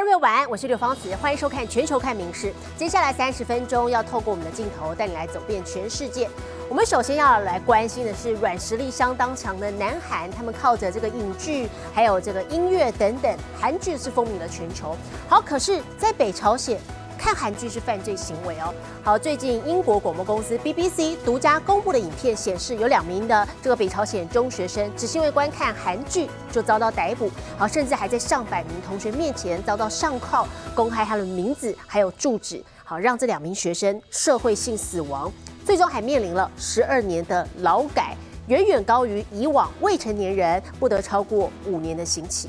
观众朋友晚安，我是刘芳子，欢迎收看《全球看名师》。接下来三十分钟要透过我们的镜头带你来走遍全世界。我们首先要来关心的是软实力相当强的南韩，他们靠着这个影剧、还有这个音乐等等，韩剧是风靡了全球。好，可是，在北朝鲜。看韩剧是犯罪行为哦。好，最近英国广播公司 BBC 独家公布的影片显示，有两名的这个北朝鲜中学生，只是因为观看韩剧就遭到逮捕。好，甚至还在上百名同学面前遭到上铐，公开他的名字还有住址，好让这两名学生社会性死亡，最终还面临了十二年的劳改，远远高于以往未成年人不得超过五年的刑期。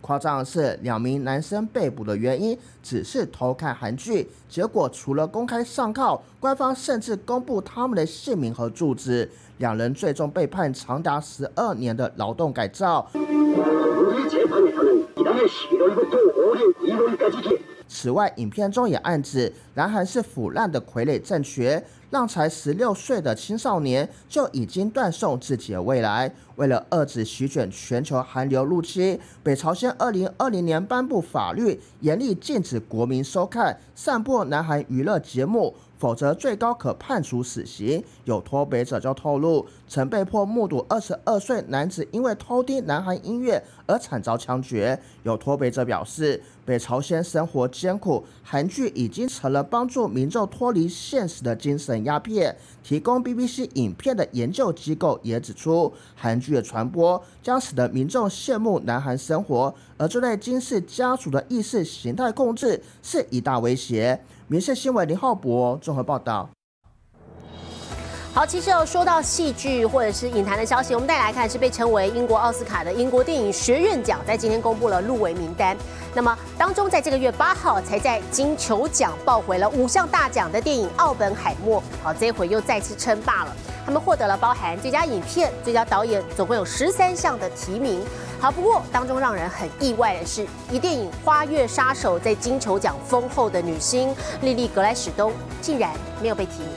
夸张的是，两名男生被捕的原因只是偷看韩剧，结果除了公开上铐，官方甚至公布他们的姓名和住址，两人最终被判长达十二年的劳动改造。此外，影片中也暗指南韩是腐烂的傀儡政权，让才十六岁的青少年就已经断送自己的未来。为了遏制席卷全球韩流入侵，北朝鲜二零二零年颁布法律，严厉禁止国民收看、散播南韩娱乐节目。否则，最高可判处死刑。有脱北者就透露，曾被迫目睹二十二岁男子因为偷听南韩音乐而惨遭枪决。有脱北者表示，北朝鲜生活艰苦，韩剧已经成了帮助民众脱离现实的精神鸦片。提供 BBC 影片的研究机构也指出，韩剧的传播将使得民众羡慕南韩生活，而这类金氏家族的意识形态控制是一大威胁。民事新闻林浩博综合报道。好，其实有说到戏剧或者是影坛的消息，我们再来看是被称为英国奥斯卡的英国电影学院奖，在今天公布了入围名单。那么当中，在这个月八号才在金球奖抱回了五项大奖的电影《奥本海默》，好，这回又再次称霸了。他们获得了包含最佳影片、最佳导演，总共有十三项的提名。好，不过当中让人很意外的是，以电影《花月杀手》在金球奖丰厚的女星莉莉·格莱史东竟然没有被提名。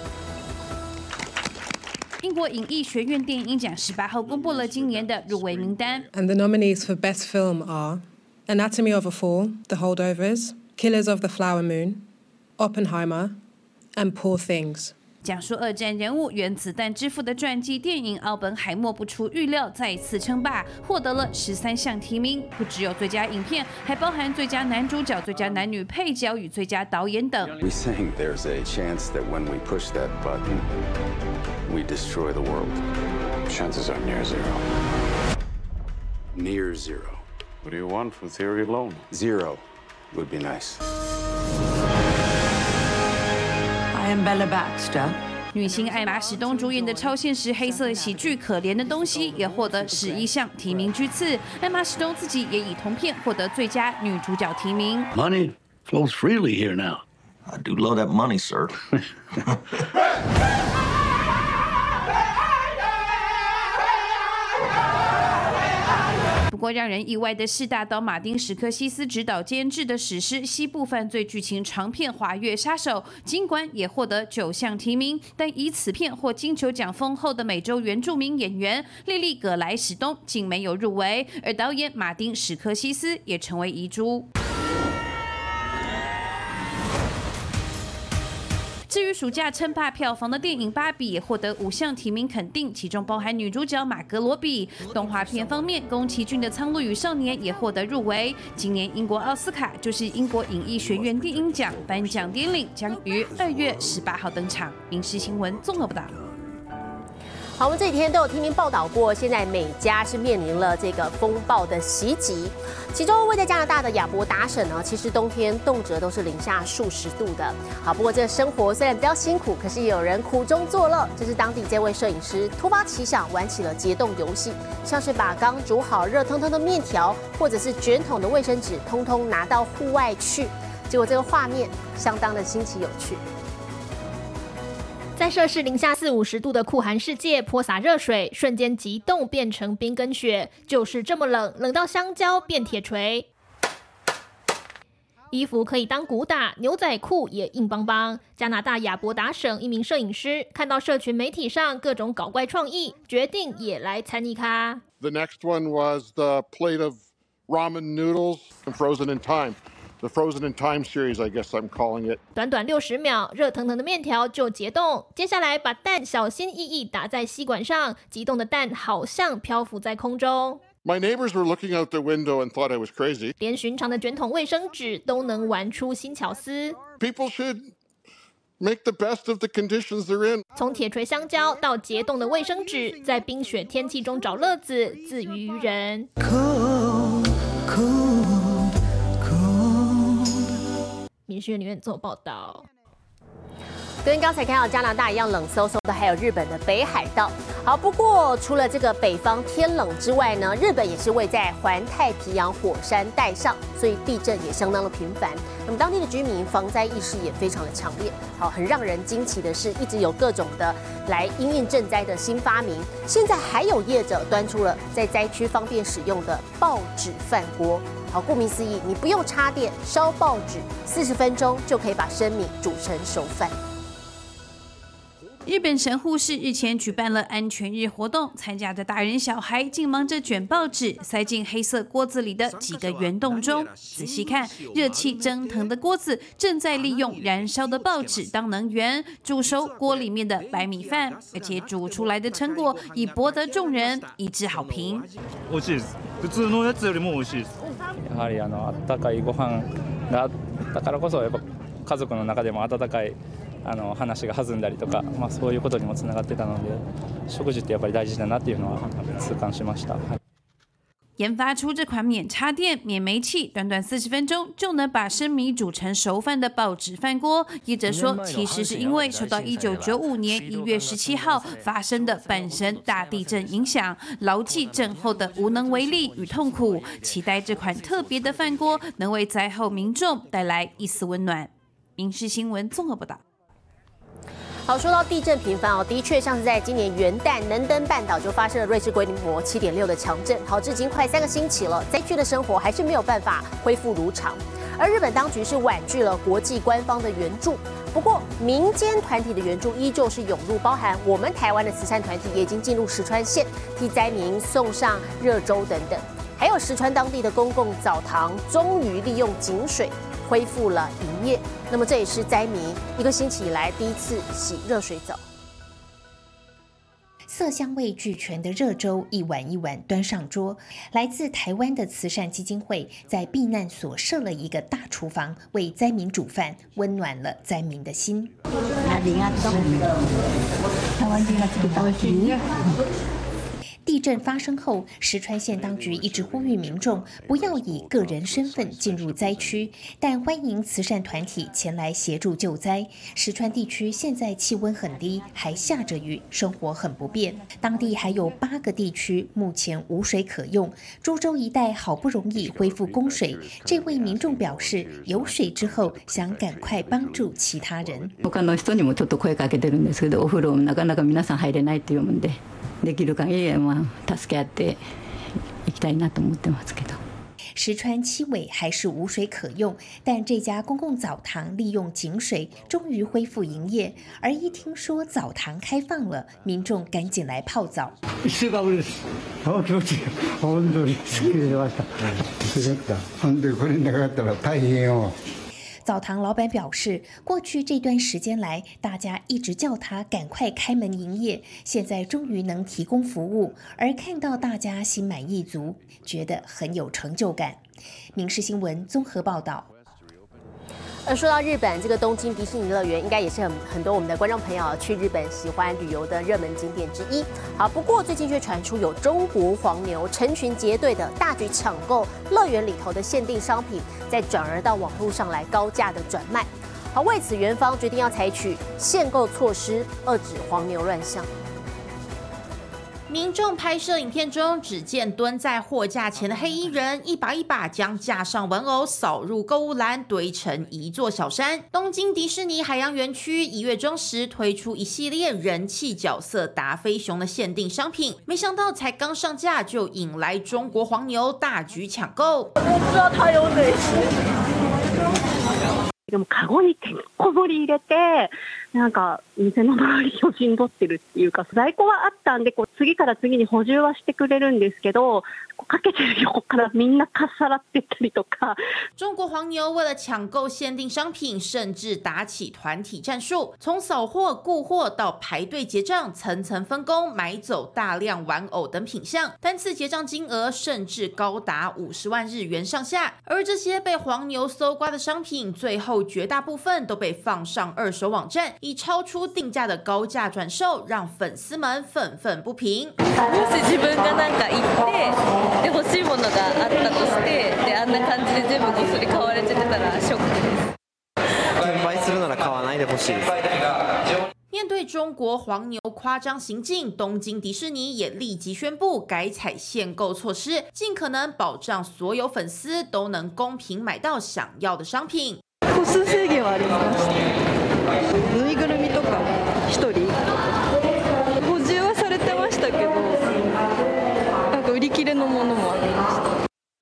英国影艺学院电影奖十八号公布了今年的入围名单。And the nominees for Best Film are Anatomy of a Fall, The Holdovers, Killers of the Flower Moon, Oppenheimer, and Poor Things. 讲述二战人物原子弹之父的传记电影《奥本海默》不出预料再次称霸，获得了十三项提名，不只有最佳影片，还包含最佳男主角、最佳男女配角与最佳导演等。We think there's a chance that when we push that button, we destroy the world. Chances are near zero. Near zero. What do you want from theory alone? Zero would be nice. I am Bella Baxter. 女星艾玛史东主演的超现实黑色喜剧《可怜的东西》也获得十一项提名居次。艾玛史东自己也以同片获得最佳女主角提名。Money flows freely here now. I do love that money, sir. 过让人意外的是，大导马丁·史科西斯执导监制的史诗西部犯罪剧情长片《华月杀手》，尽管也获得九项提名，但以此片获金球奖丰厚的美洲原住民演员莉莉·葛莱史东竟没有入围，而导演马丁·史科西斯也成为遗珠。至于暑假称霸票房的电影《芭比》，也获得五项提名肯定，其中包含女主角马格罗比。动画片方面，宫崎骏的《苍鹭与少年》也获得入围。今年英国奥斯卡就是英国影艺学院电影奖颁奖典礼，将于二月十八号登场。影视新闻综合报道。好，我们这几天都有听您报道过，现在美加是面临了这个风暴的袭击。其中位在加拿大的亚伯达省呢，其实冬天动辄都是零下数十度的。好，不过这生活虽然比较辛苦，可是也有人苦中作乐。这是当地这位摄影师突发奇想，玩起了结冻游戏，像是把刚煮好热腾腾的面条，或者是卷筒的卫生纸，通通拿到户外去。结果这个画面相当的新奇有趣。在摄氏零下四五十度的酷寒世界，泼洒热水，瞬间急冻变成冰跟雪，就是这么冷，冷到香蕉变铁锤。衣服可以当鼓打，牛仔裤也硬邦邦。加拿大亚伯达省一名摄影师看到社群媒体上各种搞怪创意，决定也来参一咖。The next one was the plate of ramen noodles frozen in time. The frozen in time series, I guess I'm calling it. 短短六十秒，热腾腾的面条就结冻。接下来把蛋小心翼翼打在吸管上，急冻的蛋好像漂浮在空中。My neighbors were looking out the window and thought I was crazy. 连寻常的卷筒卫生纸都能玩出新巧思。People should make the best of the conditions they're in. 从铁锤香蕉到结冻的卫生纸，在冰雪天气中找乐子，自娱于人。民事里面做报道。跟刚才看到加拿大一样冷飕飕的，还有日本的北海道。好，不过除了这个北方天冷之外呢，日本也是位在环太平洋火山带上，所以地震也相当的频繁。那么当地的居民防灾意识也非常的强烈。好，很让人惊奇的是，一直有各种的来因应赈灾的新发明。现在还有业者端出了在灾区方便使用的报纸饭锅。好，顾名思义，你不用插电，烧报纸，四十分钟就可以把生米煮成熟饭。日本神户市日前举办了安全日活动，参加的大人小孩竟忙着卷报纸，塞进黑色锅子里的几个圆洞中。仔细看，热气蒸腾的锅子正在利用燃烧的报纸当能源，煮熟锅里面的白米饭，而且煮出来的成果已博得众人一致好评。美味しいです。普通のやつよりも美味しいです。 やはりあの温かいご飯があったからこそやっぱ家族の中でも温かい。あの話が弾んだりとか、まあ、そういうことにもつながってたので食事ってやっぱり大事だなっていうのは痛感しました。はい研发出这款免插电、免煤气，短短四十分钟就能把生米煮成熟饭的报纸饭锅。业者说，其实是因为受到一九九五年一月十七号发生的阪神大地震影响，牢记震后的无能为力与痛苦，期待这款特别的饭锅能为灾后民众带来一丝温暖。民事新闻综合报道。好，说到地震频繁哦，的确像是在今年元旦，能登半岛就发生了瑞士规模七点六的强震。好，至今快三个星期了，灾区的生活还是没有办法恢复如常。而日本当局是婉拒了国际官方的援助，不过民间团体的援助依旧是涌入，包含我们台湾的慈善团体也已经进入石川县，替灾民送上热粥等等。还有石川当地的公共澡堂，终于利用井水恢复了营业。那么这也是灾民一个星期以来第一次洗热水澡。色香味俱全的热粥一碗一碗端上桌。来自台湾的慈善基金会在避难所设了一个大厨房，为灾民煮饭，温暖了灾民的心。地震发生后，石川县当局一直呼吁民众不要以个人身份进入灾区，但欢迎慈善团体前来协助救灾。石川地区现在气温很低，还下着雨，生活很不便。当地还有八个地区目前无水可用，株洲一带好不容易恢复供水，这位民众表示，有水之后想赶快帮助其他人。他の人にもちょっと声かけてるんですけど、お風呂なかなか皆さん入れないっていうもんで。 できる限りまあ助け合っていきたいなと思ってますけど。石川七尾还是无水可用，但这家公共澡堂利用井水，终于恢复营业。而一听说澡堂开放了，民众赶紧来泡澡。 一週間ぶりです。あ気持ちいい。本当にすっきりしました。よかった。本当にこれなかったら大変よ。澡堂老板表示，过去这段时间来，大家一直叫他赶快开门营业，现在终于能提供服务，而看到大家心满意足，觉得很有成就感。民事新闻综合报道。 而说到日本，这个东京迪士尼乐园应该也是很很多我们的观众朋友去日本喜欢旅游的热门景点之一。好，不过最近却传出有中国黄牛成群结队的大举抢购乐园里头的限定商品，再转而到网络上来高价的转卖。好，为此园方决定要采取限购措施，遏止黄牛乱象。民众拍摄影片中，只见蹲在货架前的黑衣人一把一把将架上玩偶扫入购物篮，堆成一座小山。东京迪士尼海洋园区一月中时推出一系列人气角色达菲熊的限定商品，没想到才刚上架就引来中国黄牛大举抢购。我不知道它有哪些。でもカゴにてんこ盛り入れて、なんか店の周りを 陣取ってるっていうか、在庫はあったんで、こう次から次に補充はしてくれるんですけど、かけてる横からみんなかっさらってったりとか。中国黄牛为了抢购限定商品，甚至打起团体战术，从扫货、顾货到排队结账，层层分工买走大量玩偶等品项，单次结账金额甚至高达五十万日元上下。而这些被黄牛搜刮的商品，最后绝大部分都被放上二手网站，以超出定价的高价转售，让粉丝们愤愤不平。 もし自分がなんか行ってで欲しいものがあったとしてであんな感じで全部ごっそり買われてたらショックです転売するなら買わないでほしいです面对中国黄牛夸张行径，东京迪士尼也立即宣布改采限购措施，尽可能保障所有粉丝都能公平买到想要的商品。個数制限はありましたぬいぐるみとか1人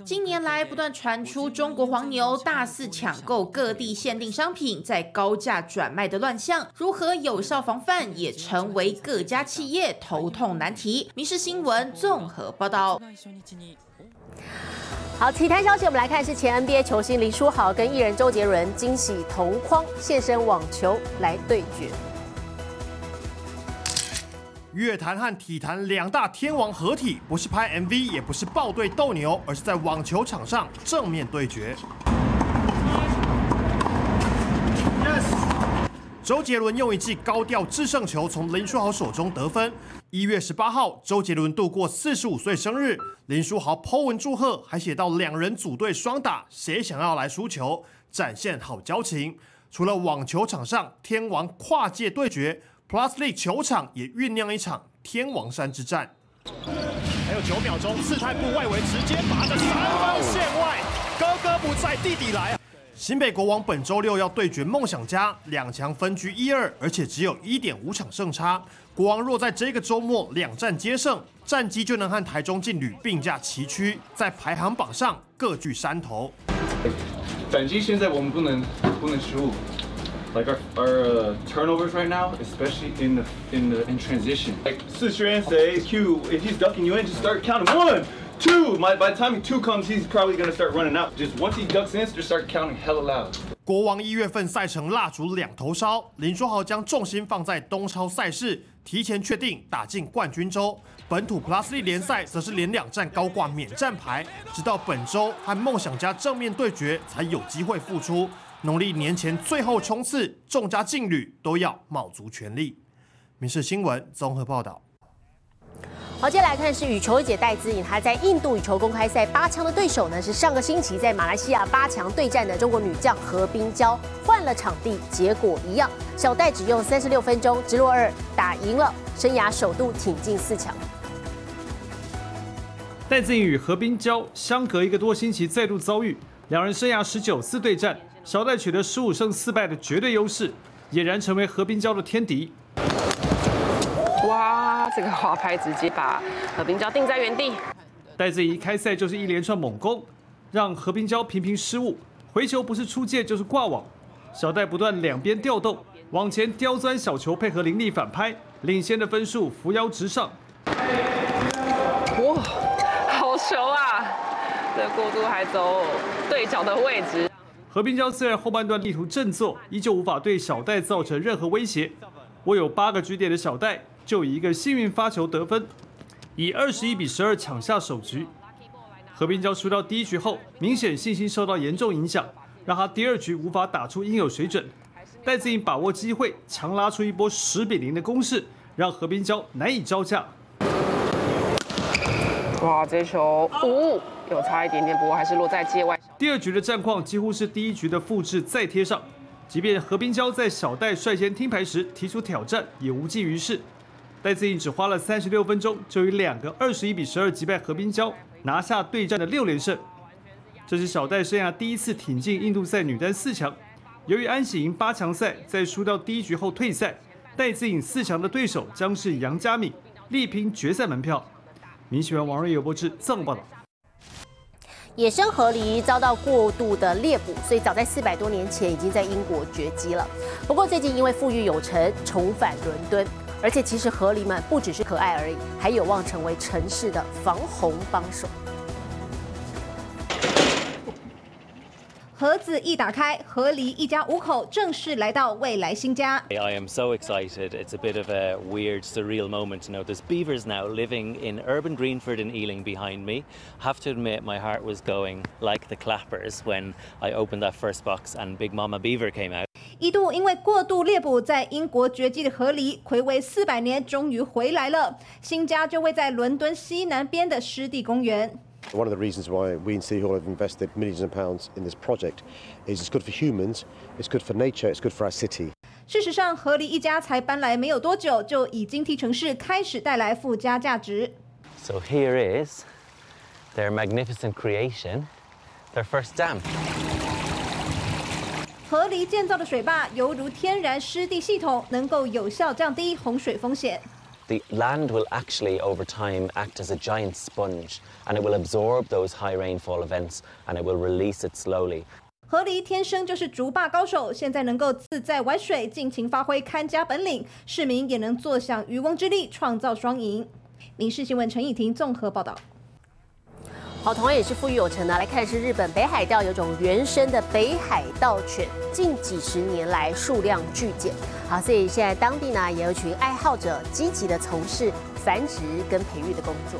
近年来不断传出中国黄牛大肆抢购各地限定商品，在高价转卖的乱象，如何有效防范，也成为各家企业头痛难题。民事新闻综合报道。好，体坛消息，我们来看是前 NBA 球星林书豪跟艺人周杰伦惊喜同框现身网球来对决。乐坛和体坛两大天王合体，不是拍 MV，也不是抱对斗牛，而是在网球场上正面对决。周杰伦用一记高调制胜球从林书豪手中得分。一月十八号，周杰伦度过四十五岁生日，林书豪 po 文祝贺，还写到两人组队双打，谁想要来输球，展现好交情。除了网球场上天王跨界对决，Plus League 球场也酝酿一场天王山之战。还有九秒钟，四太部外围直接拔的三分线外，哥哥不在，弟弟来啊！新北国王本周六要对决梦想家，两强分居一二，而且只有一点五场胜差。国王若在这个周末两战皆胜，战绩就能和台中劲旅并驾齐驱，在排行榜上各据山头。反击现在我们不能不能失误。Like our, our uh, turnovers right now, especially in the in the in transition. Like Sushiran says, Q, if he's ducking you in, just start counting one, two. My, by the time two comes, he's probably gonna start running out. Just once he ducks in, just start counting hella loud. 国王一月份赛程蜡烛两头烧，林书豪将重心放在东超赛事，提前确定打进冠军周。本土 Plus 力联赛则是连两战高挂免战牌，直到本周和梦想家正面对决才有机会复出。农历年前最后冲刺，众家劲旅都要卯足全力。民事新闻综合报道。好，接下来看是羽球一姐戴资颖，她在印度羽球公开赛八强的对手呢是上个星期在马来西亚八强对战的中国女将何冰娇，换了场地，结果一样，小戴只用三十六分钟直落二打赢了，生涯首度挺进四强。戴资颖与何冰娇相隔一个多星期再度遭遇，两人生涯十九次对战。小戴取得十五胜四败的绝对优势，俨然成为何冰娇的天敌。哇，这个滑拍直接把何冰娇定在原地。戴资颖开赛就是一连串猛攻，让何冰娇频频失误，回球不是出界就是挂网。小戴不断两边调动，往前刁钻小球，配合凌厉反拍，领先的分数扶摇直上。哇，好球啊！这过度还走对角的位置。何冰娇虽然后半段力图振作，依旧无法对小戴造成任何威胁。握有八个局点的小戴，就以一个幸运发球得分，以二十一比十二抢下首局。何冰娇输到第一局后，明显信心受到严重影响，让他第二局无法打出应有水准。戴资颖把握机会，强拉出一波十比零的攻势，让何冰娇难以招架。哇，这球五。有差一点点，不过还是落在界外。第二局的战况几乎是第一局的复制再贴上，即便何冰娇在小戴率先听牌时提出挑战，也无济于事。戴资颖只花了三十六分钟，就以两个二十一比十二击败何冰娇，拿下对战的六连胜。这是小戴生涯第一次挺进印度赛女单四强。由于安喜赢八强赛，在输掉第一局后退赛，戴资颖四强的对手将是杨佳敏，力拼决赛门票。民喜员王瑞友播至藏报道。野生河狸遭到过度的猎捕，所以早在四百多年前已经在英国绝迹了。不过最近因为富裕有成，重返伦敦。而且其实河狸们不只是可爱而已，还有望成为城市的防洪帮手。盒子一打开，河狸一家五口正式来到未来新家。I am so excited. It's a bit of a weird, surreal moment to know there's beavers now living in urban Greenford and Ealing behind me. Have to admit, my heart was going like the clappers when I opened that first box and Big Mama Beaver came out. 一度因为过度猎捕在英国绝迹的河狸，暌违四百年，终于回来了。新家就位在伦敦西南边的湿地公园。One of the reasons why we in City Hall have invested millions of pounds in this project is it's good for humans, it's good for nature, it's good for our city. 事实上，河狸一家才搬来没有多久，就已经替城市开始带来附加价值。So here is their magnificent creation, their first dam. 河狸建造的水坝犹如天然湿地系统，能够有效降低洪水风险。 The land will actually, over time, act as a giant sponge, and it will absorb those high rainfall events, and it will release it slowly. 河狸天生就是竹坝高手，现在能够自在玩水，尽情发挥看家本领，市民也能坐享渔翁之利，创造双赢。民事新闻陈以婷综合报道。好，同样也是富裕有成呢。来看是日本北海道有种原生的北海道犬，近几十年来数量剧减。好，所以现在当地呢也有群爱好者积极的从事繁殖跟培育的工作。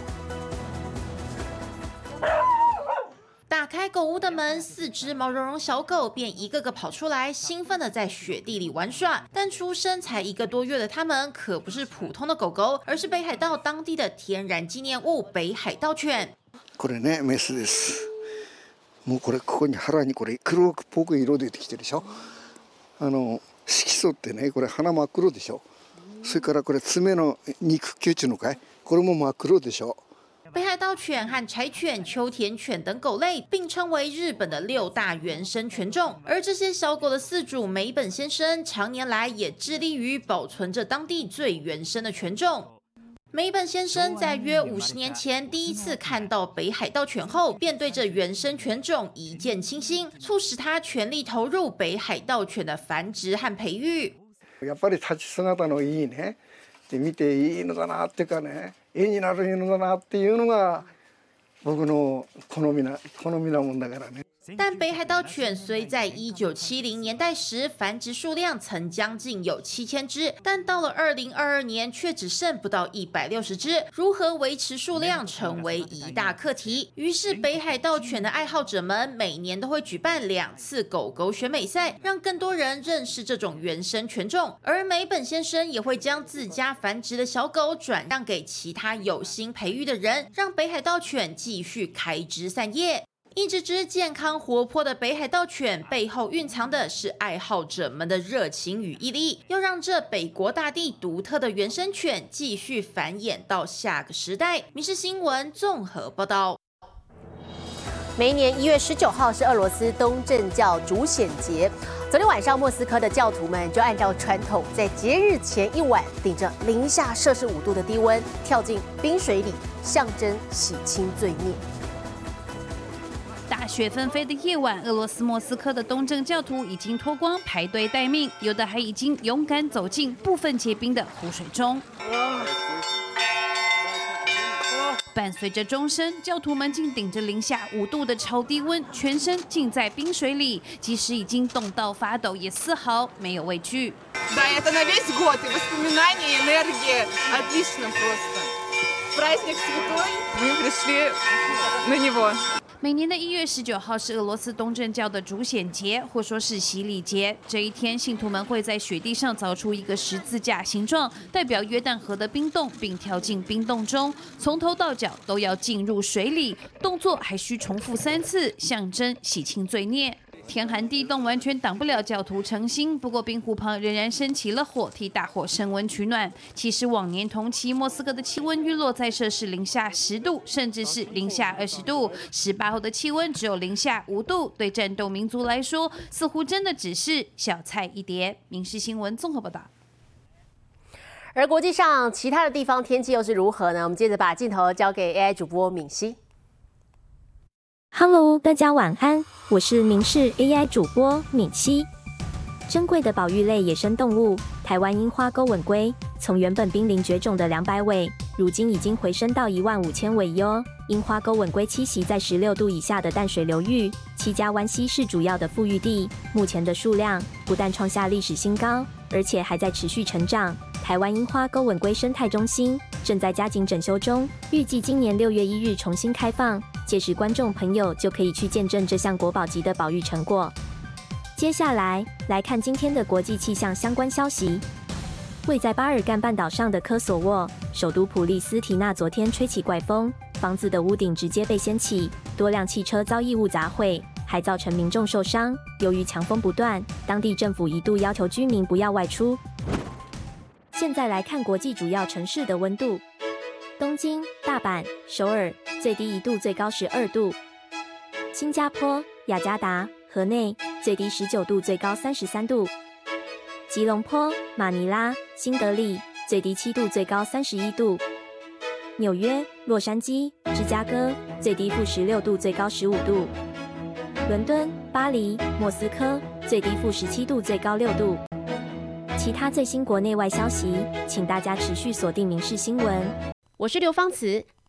打开狗屋的门，四只毛茸茸小狗便一个个跑出来，兴奋的在雪地里玩耍。但出生才一个多月的它们可不是普通的狗狗，而是北海道当地的天然纪念物——北海道犬。これねメスですもうこれここに腹にこれ黒っぽく色出てきてるでしょあの色素ってねこれ鼻真っ黒でしょそれからこれ爪の肉球っていうのかいこれも真っ黒でしょ北海道犬和柴犬、秋田犬等狗类并称为日本的六大原生犬种，而这些小狗的饲主梅本先生，常年来也致力于保存着当地最原生的犬种。 梅本先生在约五十年前第一次看到北海道犬后，便对这原生犬种一见倾心，促使他全力投入北海道犬的繁殖和培育。やっぱり立ち姿のいいねで見ていい犬だなっていうかね絵になる犬だなっていうのが僕の好みな好みなもんだからね。 但北海道犬虽在一九七零年代时繁殖数量曾将近有七千只，但到了二零二二年却只剩不到一百六十只。如何维持数量成为一大课题。于是北海道犬的爱好者们每年都会举办两次狗狗选美赛，让更多人认识这种原生犬种。而美本先生也会将自家繁殖的小狗转让给其他有心培育的人，让北海道犬继续开枝散叶。一只只健康活泼的北海道犬背后蕴藏的是爱好者们的热情与毅力，要让这北国大地独特的原生犬继续繁衍到下个时代。民事新闻综合报道。每年一月十九号是俄罗斯东正教主显节，昨天晚上莫斯科的教徒们就按照传统，在节日前一晚，顶着零下摄氏五度的低温，跳进冰水里，象征洗清罪孽。大雪纷飞的夜晚，俄罗斯莫斯科的东正教徒已经脱光排队待命，有的还已经勇敢走进部分结冰的湖水中。伴随着钟声，教徒们竟顶着零下五度的超低温，全身浸在冰水里，即使已经冻到发抖，也丝毫没有畏惧。每年的一月十九号是俄罗斯东正教的主显节，或说是洗礼节。这一天，信徒们会在雪地上凿出一个十字架形状，代表约旦河的冰洞，并跳进冰洞中，从头到脚都要浸入水里，动作还需重复三次，象征洗清罪孽。天寒地冻，完全挡不了教徒成心。不过冰湖旁仍然升起了火，替大伙升温取暖。其实往年同期，莫斯科的气温预落在摄氏零下十度，甚至是零下二十度。十八号的气温只有零下五度，对战斗民族来说，似乎真的只是小菜一碟。民事新闻综合报道。而国际上其他的地方天气又是如何呢？我们接着把镜头交给 AI 主播敏熙。Hello，大家晚安，我是明视 AI 主播敏熙。珍贵的保育类野生动物台湾樱花钩吻龟，从原本濒临绝种的两百尾，如今已经回升到一万五千尾哟。樱花钩吻龟栖息在十六度以下的淡水流域，七家湾溪是主要的富裕地。目前的数量不但创下历史新高，而且还在持续成长。台湾樱花钩吻龟生态中心正在加紧整修中，预计今年六月一日重新开放，届时观众朋友就可以去见证这项国宝级的保育成果。接下来来看今天的国际气象相关消息。位在巴尔干半岛上的科索沃首都普利斯提纳昨天吹起怪风，房子的屋顶直接被掀起，多辆汽车遭异物砸毁，还造成民众受伤。由于强风不断，当地政府一度要求居民不要外出。现在来看国际主要城市的温度：东京、大阪、首尔，最低一度，最高十二度；新加坡、雅加达、河内，最低十九度，最高三十三度；吉隆坡、马尼拉、新德里，最低七度，最高三十一度；纽约、洛杉矶、芝加哥，最低负十六度，最高十五度；伦敦、巴黎、莫斯科，最低负十七度，最高六度。其他最新国内外消息，请大家持续锁定《民事新闻》。我是刘芳慈，